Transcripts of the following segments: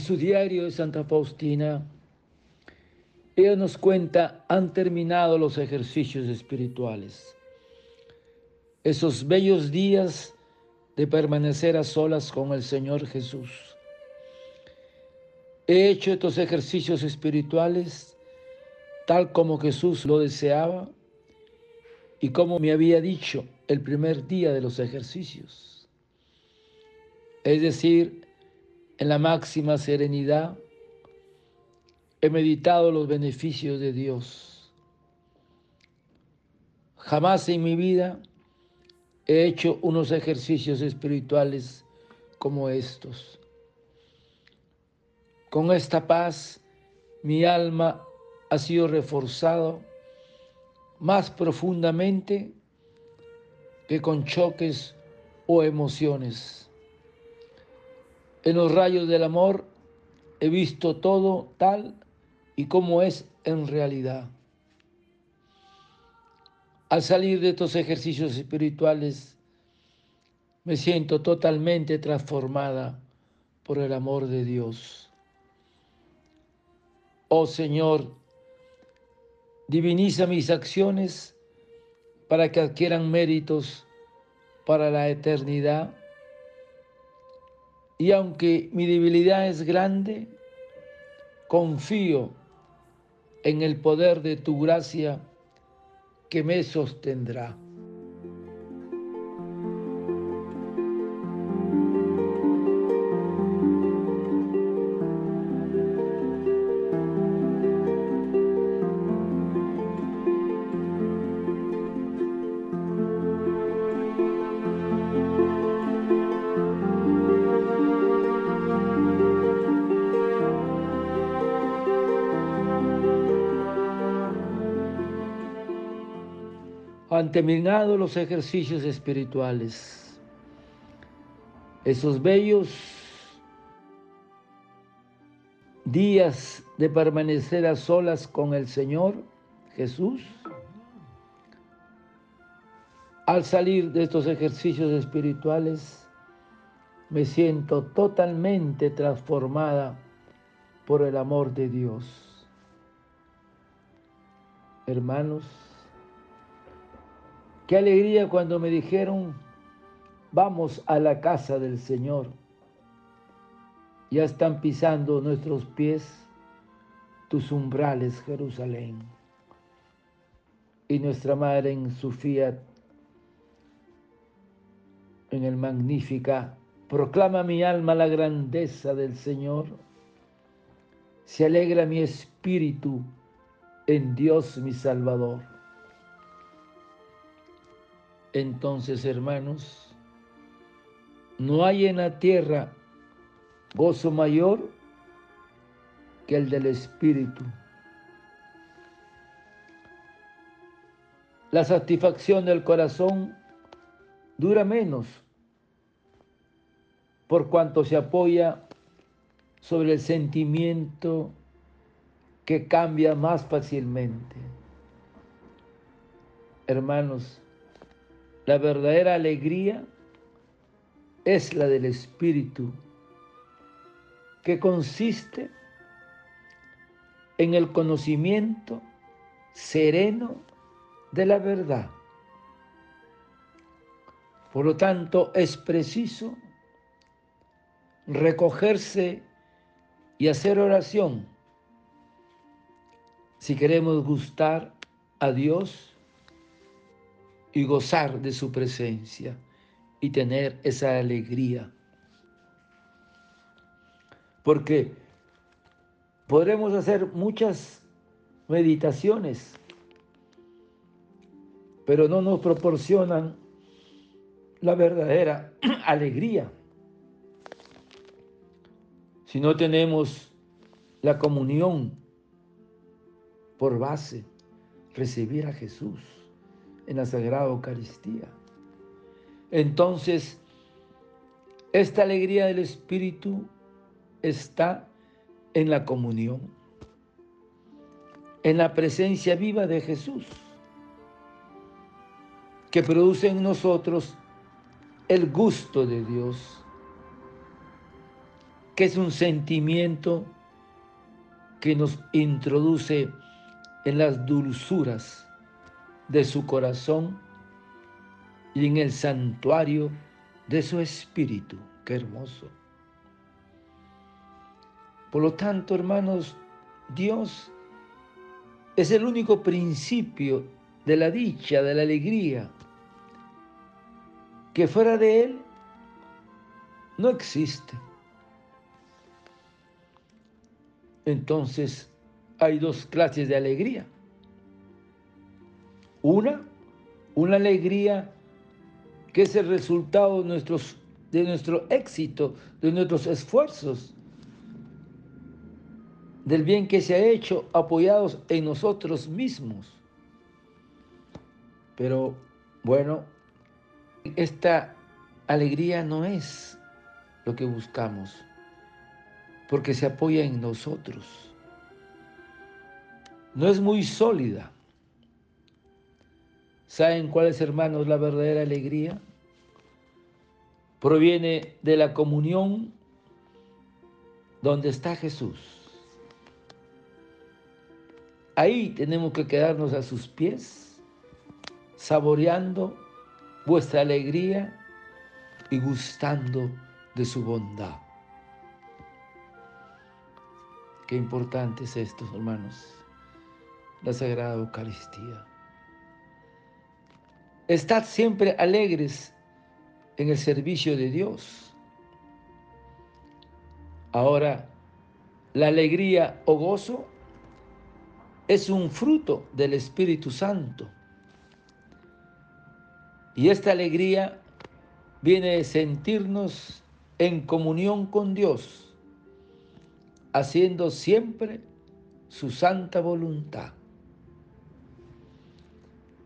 su diario de Santa Faustina, ella nos cuenta, han terminado los ejercicios espirituales. Esos bellos días de permanecer a solas con el Señor Jesús. He hecho estos ejercicios espirituales tal como Jesús lo deseaba y como me había dicho el primer día de los ejercicios. Es decir, en la máxima serenidad, he meditado los beneficios de Dios. Jamás en mi vida he hecho unos ejercicios espirituales como estos. Con esta paz, mi alma ha sido reforzado más profundamente que con choques o emociones. En los rayos del amor he visto todo tal y como es en realidad. Al salir de estos ejercicios espirituales, me siento totalmente transformada por el amor de Dios. Oh Señor, diviniza mis acciones para que adquieran méritos para la eternidad y aunque mi debilidad es grande, confío en el poder de tu gracia que me sostendrá. Han terminado los ejercicios espirituales. Esos bellos días de permanecer a solas con el Señor Jesús. Al salir de estos ejercicios espirituales, me siento totalmente transformada por el amor de Dios. Hermanos, Qué alegría cuando me dijeron, vamos a la casa del Señor. Ya están pisando nuestros pies tus umbrales, Jerusalén. Y nuestra Madre en su fiat, en el Magnífica, proclama mi alma la grandeza del Señor. Se alegra mi espíritu en Dios mi Salvador entonces, hermanos, no hay en la tierra gozo mayor que el del Espíritu. La satisfacción del corazón dura menos por cuanto se apoya sobre el sentimiento que cambia más fácilmente. Hermanos, la verdadera alegría es la del Espíritu, que consiste en el conocimiento sereno de la verdad. Por lo tanto, es preciso recogerse y hacer oración si queremos gustar a Dios y gozar de su presencia y tener esa alegría. Porque podremos hacer muchas meditaciones, pero no nos proporcionan la verdadera alegría. Si no tenemos la comunión por base, recibir a Jesús en la Sagrada Eucaristía. Entonces, esta alegría del Espíritu está en la comunión, en la presencia viva de Jesús, que produce en nosotros el gusto de Dios, que es un sentimiento que nos introduce en las dulzuras de su corazón y en el santuario de su espíritu. Qué hermoso. Por lo tanto, hermanos, Dios es el único principio de la dicha, de la alegría, que fuera de Él no existe. Entonces hay dos clases de alegría. Una, una alegría que es el resultado de, nuestros, de nuestro éxito, de nuestros esfuerzos, del bien que se ha hecho apoyados en nosotros mismos. Pero bueno, esta alegría no es lo que buscamos, porque se apoya en nosotros. No es muy sólida. ¿Saben cuál es, hermanos, la verdadera alegría? Proviene de la comunión donde está Jesús. Ahí tenemos que quedarnos a sus pies, saboreando vuestra alegría y gustando de su bondad. Qué importante es esto, hermanos, la Sagrada Eucaristía. Estad siempre alegres en el servicio de Dios. Ahora, la alegría o gozo es un fruto del Espíritu Santo. Y esta alegría viene de sentirnos en comunión con Dios, haciendo siempre su santa voluntad.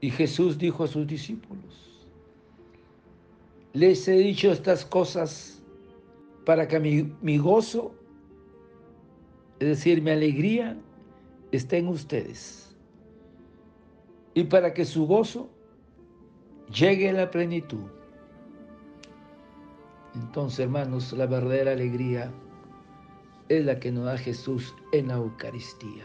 Y Jesús dijo a sus discípulos, les he dicho estas cosas para que mi, gozo, es decir, mi alegría, esté en ustedes. Y para que su gozo llegue a la plenitud. Entonces, hermanos, la verdadera alegría es la que nos da Jesús en la Eucaristía.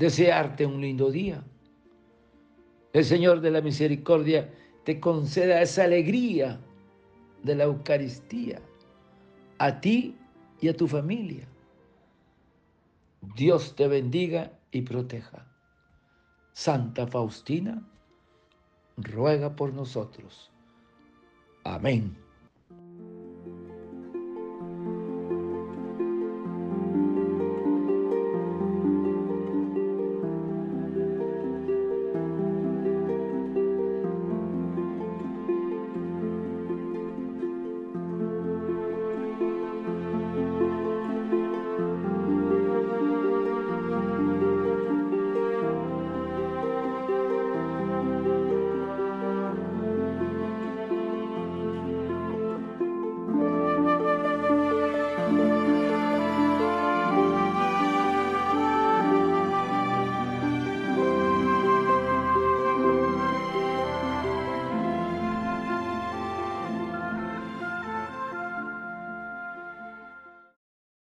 desearte un lindo día. El Señor de la Misericordia te conceda esa alegría de la Eucaristía a ti y a tu familia. Dios te bendiga y proteja. Santa Faustina, ruega por nosotros. Amén.